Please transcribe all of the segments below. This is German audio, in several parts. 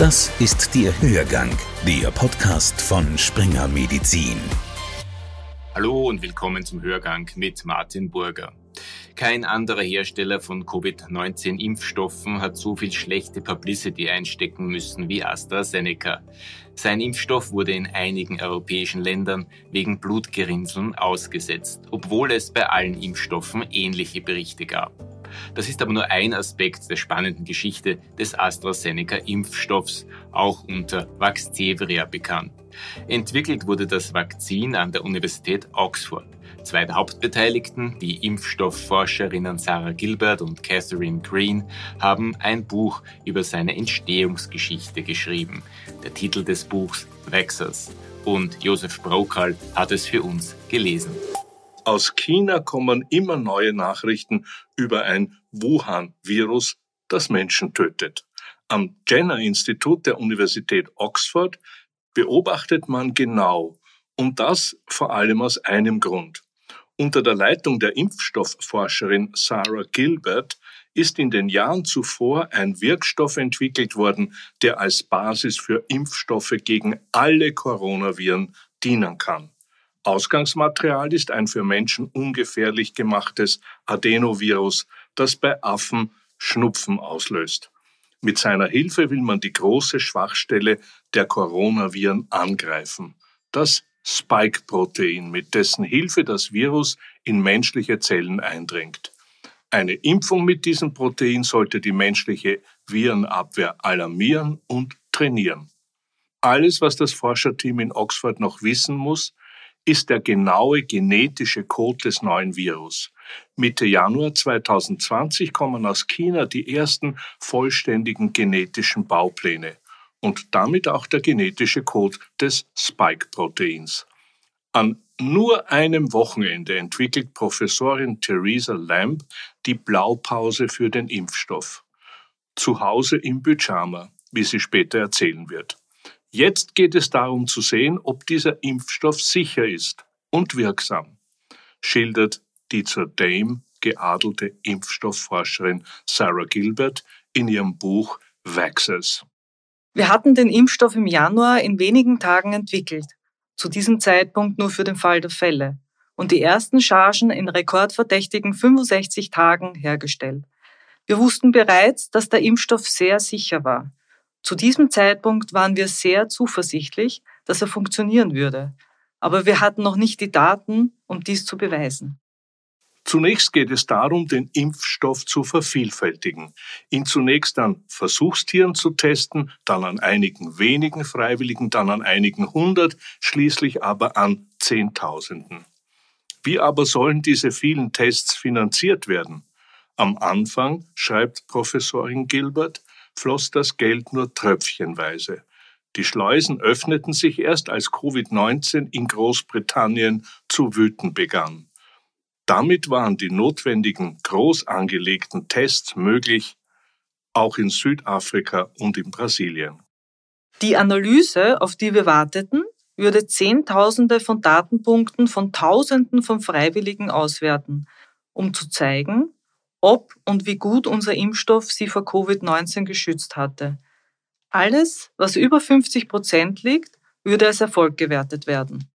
Das ist der Hörgang, der Podcast von Springer Medizin. Hallo und willkommen zum Hörgang mit Martin Burger. Kein anderer Hersteller von Covid-19-Impfstoffen hat so viel schlechte Publicity einstecken müssen wie AstraZeneca. Sein Impfstoff wurde in einigen europäischen Ländern wegen Blutgerinnseln ausgesetzt, obwohl es bei allen Impfstoffen ähnliche Berichte gab. Das ist aber nur ein Aspekt der spannenden Geschichte des AstraZeneca-Impfstoffs, auch unter Vaxzevria bekannt. Entwickelt wurde das Vakzin an der Universität Oxford. Zwei der Hauptbeteiligten, die Impfstoffforscherinnen Sarah Gilbert und Catherine Green, haben ein Buch über seine Entstehungsgeschichte geschrieben. Der Titel des Buchs Vaxxers. Und Josef Brokal hat es für uns gelesen. Aus China kommen immer neue Nachrichten über ein Wuhan-Virus, das Menschen tötet. Am Jenner-Institut der Universität Oxford beobachtet man genau, und das vor allem aus einem Grund. Unter der Leitung der Impfstoffforscherin Sarah Gilbert ist in den Jahren zuvor ein Wirkstoff entwickelt worden, der als Basis für Impfstoffe gegen alle Coronaviren dienen kann. Ausgangsmaterial ist ein für Menschen ungefährlich gemachtes Adenovirus, das bei Affen Schnupfen auslöst. Mit seiner Hilfe will man die große Schwachstelle der Coronaviren angreifen, das Spike-Protein, mit dessen Hilfe das Virus in menschliche Zellen eindringt. Eine Impfung mit diesem Protein sollte die menschliche Virenabwehr alarmieren und trainieren. Alles, was das Forscherteam in Oxford noch wissen muss, ist der genaue genetische Code des neuen Virus. Mitte Januar 2020 kommen aus China die ersten vollständigen genetischen Baupläne und damit auch der genetische Code des Spike-Proteins. An nur einem Wochenende entwickelt Professorin Theresa Lamb die Blaupause für den Impfstoff. Zu Hause im Pyjama, wie sie später erzählen wird. Jetzt geht es darum zu sehen, ob dieser Impfstoff sicher ist und wirksam, schildert die zur Dame geadelte Impfstoffforscherin Sarah Gilbert in ihrem Buch Vaxxers. Wir hatten den Impfstoff im Januar in wenigen Tagen entwickelt, zu diesem Zeitpunkt nur für den Fall der Fälle, und die ersten Chargen in rekordverdächtigen 65 Tagen hergestellt. Wir wussten bereits, dass der Impfstoff sehr sicher war zu diesem Zeitpunkt waren wir sehr zuversichtlich, dass er funktionieren würde, aber wir hatten noch nicht die Daten, um dies zu beweisen. Zunächst geht es darum, den Impfstoff zu vervielfältigen, ihn zunächst an Versuchstieren zu testen, dann an einigen wenigen Freiwilligen, dann an einigen hundert, schließlich aber an Zehntausenden. Wie aber sollen diese vielen Tests finanziert werden? Am Anfang, schreibt Professorin Gilbert, floss das Geld nur tröpfchenweise. Die Schleusen öffneten sich erst, als Covid-19 in Großbritannien zu wüten begann. Damit waren die notwendigen groß angelegten Tests möglich, auch in Südafrika und in Brasilien. Die Analyse, auf die wir warteten, würde Zehntausende von Datenpunkten von Tausenden von Freiwilligen auswerten, um zu zeigen, ob und wie gut unser Impfstoff sie vor Covid-19 geschützt hatte. Alles, was über 50 Prozent liegt, würde als Erfolg gewertet werden.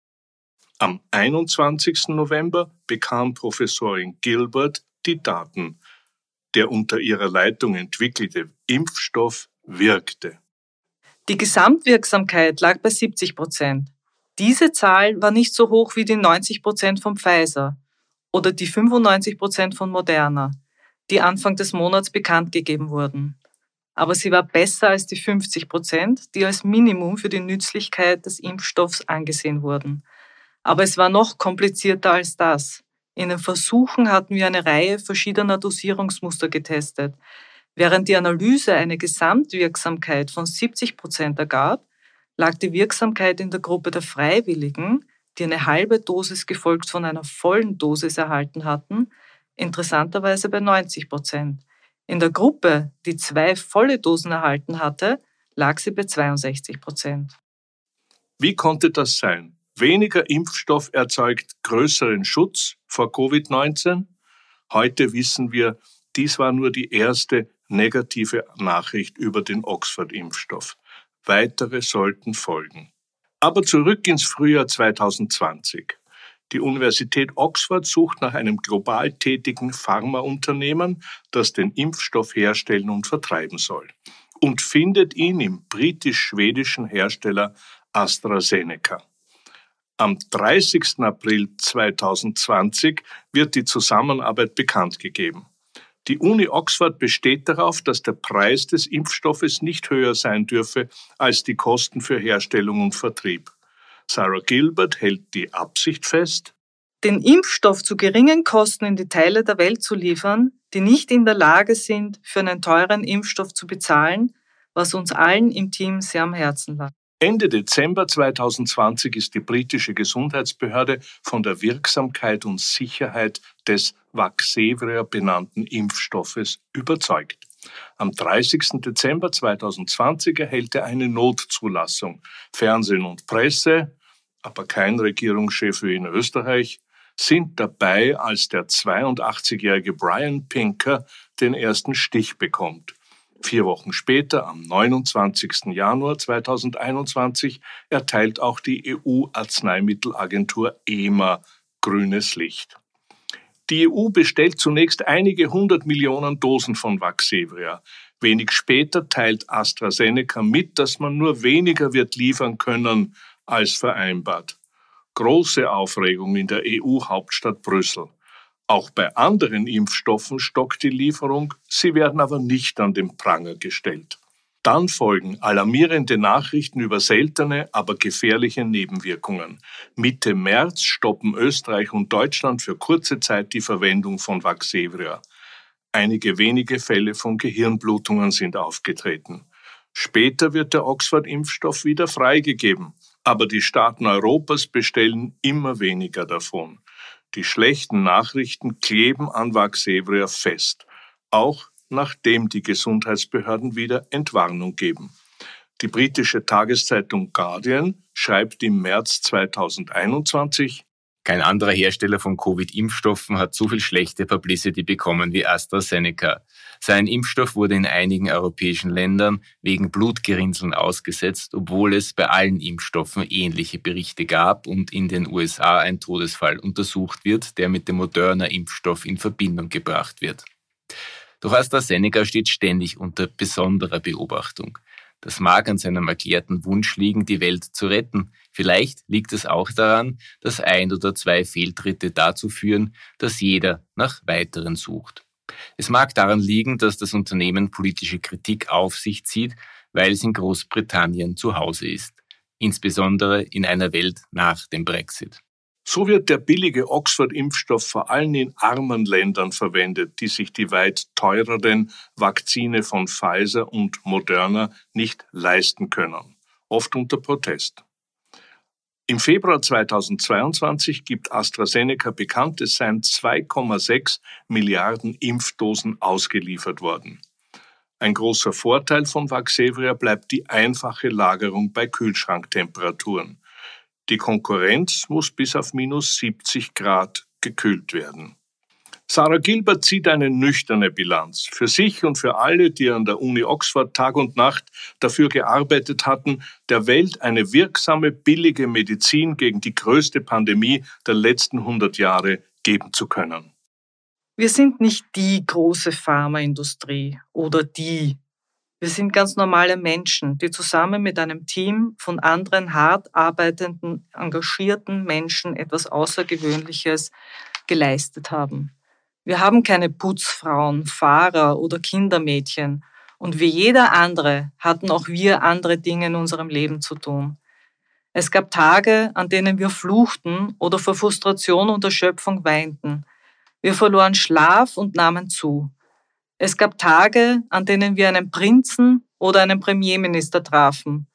Am 21. November bekam Professorin Gilbert die Daten. Der unter ihrer Leitung entwickelte Impfstoff wirkte. Die Gesamtwirksamkeit lag bei 70 Prozent. Diese Zahl war nicht so hoch wie die 90 Prozent von Pfizer oder die 95 Prozent von Moderna die Anfang des Monats bekannt gegeben wurden. Aber sie war besser als die 50 Prozent, die als Minimum für die Nützlichkeit des Impfstoffs angesehen wurden. Aber es war noch komplizierter als das. In den Versuchen hatten wir eine Reihe verschiedener Dosierungsmuster getestet. Während die Analyse eine Gesamtwirksamkeit von 70 Prozent ergab, lag die Wirksamkeit in der Gruppe der Freiwilligen, die eine halbe Dosis gefolgt von einer vollen Dosis erhalten hatten, interessanterweise bei 90 Prozent. In der Gruppe, die zwei volle Dosen erhalten hatte, lag sie bei 62 Prozent. Wie konnte das sein? Weniger Impfstoff erzeugt größeren Schutz vor Covid-19? Heute wissen wir, dies war nur die erste negative Nachricht über den Oxford-Impfstoff. Weitere sollten folgen. Aber zurück ins Frühjahr 2020. Die Universität Oxford sucht nach einem global tätigen Pharmaunternehmen, das den Impfstoff herstellen und vertreiben soll, und findet ihn im britisch-schwedischen Hersteller AstraZeneca. Am 30. April 2020 wird die Zusammenarbeit bekannt gegeben. Die Uni Oxford besteht darauf, dass der Preis des Impfstoffes nicht höher sein dürfe als die Kosten für Herstellung und Vertrieb. Sarah Gilbert hält die Absicht fest, den Impfstoff zu geringen Kosten in die Teile der Welt zu liefern, die nicht in der Lage sind, für einen teuren Impfstoff zu bezahlen, was uns allen im Team sehr am Herzen lag. Ende Dezember 2020 ist die britische Gesundheitsbehörde von der Wirksamkeit und Sicherheit des Vaxzevria benannten Impfstoffes überzeugt. Am 30. Dezember 2020 erhält er eine Notzulassung. Fernsehen und Presse, aber kein Regierungschef wie in Österreich, sind dabei, als der 82-jährige Brian Pinker den ersten Stich bekommt. Vier Wochen später, am 29. Januar 2021, erteilt auch die EU-Arzneimittelagentur EMA grünes Licht. Die EU bestellt zunächst einige hundert Millionen Dosen von Vaxevria. Wenig später teilt AstraZeneca mit, dass man nur weniger wird liefern können als vereinbart. Große Aufregung in der EU-Hauptstadt Brüssel. Auch bei anderen Impfstoffen stockt die Lieferung, sie werden aber nicht an den Pranger gestellt. Dann folgen alarmierende Nachrichten über seltene, aber gefährliche Nebenwirkungen. Mitte März stoppen Österreich und Deutschland für kurze Zeit die Verwendung von Vaxevria. Einige wenige Fälle von Gehirnblutungen sind aufgetreten. Später wird der Oxford-Impfstoff wieder freigegeben, aber die Staaten Europas bestellen immer weniger davon. Die schlechten Nachrichten kleben an Vaxevria fest. Auch nachdem die Gesundheitsbehörden wieder Entwarnung geben. Die britische Tageszeitung Guardian schreibt im März 2021, kein anderer Hersteller von Covid-Impfstoffen hat so viel schlechte Publicity bekommen wie AstraZeneca. Sein Impfstoff wurde in einigen europäischen Ländern wegen Blutgerinnseln ausgesetzt, obwohl es bei allen Impfstoffen ähnliche Berichte gab und in den USA ein Todesfall untersucht wird, der mit dem Moderna-Impfstoff in Verbindung gebracht wird. Doch AstraZeneca steht ständig unter besonderer Beobachtung. Das mag an seinem erklärten Wunsch liegen, die Welt zu retten. Vielleicht liegt es auch daran, dass ein oder zwei Fehltritte dazu führen, dass jeder nach weiteren sucht. Es mag daran liegen, dass das Unternehmen politische Kritik auf sich zieht, weil es in Großbritannien zu Hause ist. Insbesondere in einer Welt nach dem Brexit. So wird der billige Oxford-Impfstoff vor allem in armen Ländern verwendet, die sich die weit teureren Vakzine von Pfizer und Moderna nicht leisten können, oft unter Protest. Im Februar 2022 gibt AstraZeneca bekannt, es seien 2,6 Milliarden Impfdosen ausgeliefert worden. Ein großer Vorteil von Vaxevria bleibt die einfache Lagerung bei Kühlschranktemperaturen. Die Konkurrenz muss bis auf minus 70 Grad gekühlt werden. Sarah Gilbert zieht eine nüchterne Bilanz. Für sich und für alle, die an der Uni Oxford Tag und Nacht dafür gearbeitet hatten, der Welt eine wirksame, billige Medizin gegen die größte Pandemie der letzten 100 Jahre geben zu können. Wir sind nicht die große Pharmaindustrie oder die wir sind ganz normale Menschen, die zusammen mit einem Team von anderen hart arbeitenden, engagierten Menschen etwas Außergewöhnliches geleistet haben. Wir haben keine Putzfrauen, Fahrer oder Kindermädchen. Und wie jeder andere hatten auch wir andere Dinge in unserem Leben zu tun. Es gab Tage, an denen wir fluchten oder vor Frustration und Erschöpfung weinten. Wir verloren Schlaf und nahmen zu. Es gab Tage, an denen wir einen Prinzen oder einen Premierminister trafen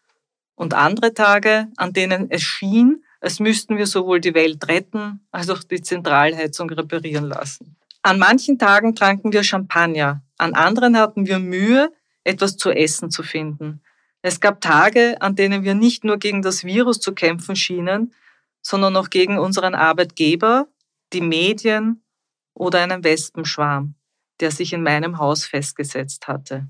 und andere Tage, an denen es schien, als müssten wir sowohl die Welt retten als auch die Zentralheizung reparieren lassen. An manchen Tagen tranken wir Champagner, an anderen hatten wir Mühe, etwas zu essen zu finden. Es gab Tage, an denen wir nicht nur gegen das Virus zu kämpfen schienen, sondern auch gegen unseren Arbeitgeber, die Medien oder einen Wespenschwarm der sich in meinem Haus festgesetzt hatte.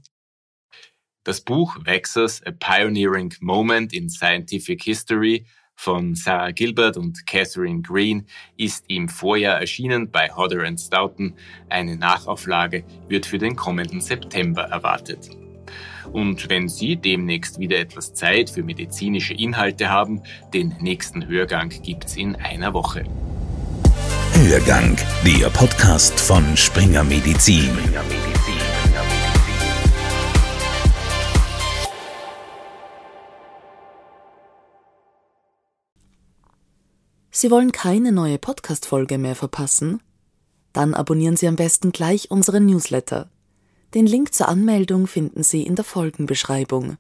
Das Buch Vaxxers A Pioneering Moment in Scientific History von Sarah Gilbert und Catherine Green ist im Vorjahr erschienen bei Hodder Stoughton. Eine Nachauflage wird für den kommenden September erwartet. Und wenn Sie demnächst wieder etwas Zeit für medizinische Inhalte haben, den nächsten Hörgang gibt's in einer Woche. Hörgang, der Podcast von. Springer Medizin. Sie wollen keine neue Podcast-Folge mehr verpassen? Dann abonnieren Sie am besten gleich unseren Newsletter. Den Link zur Anmeldung finden Sie in der Folgenbeschreibung.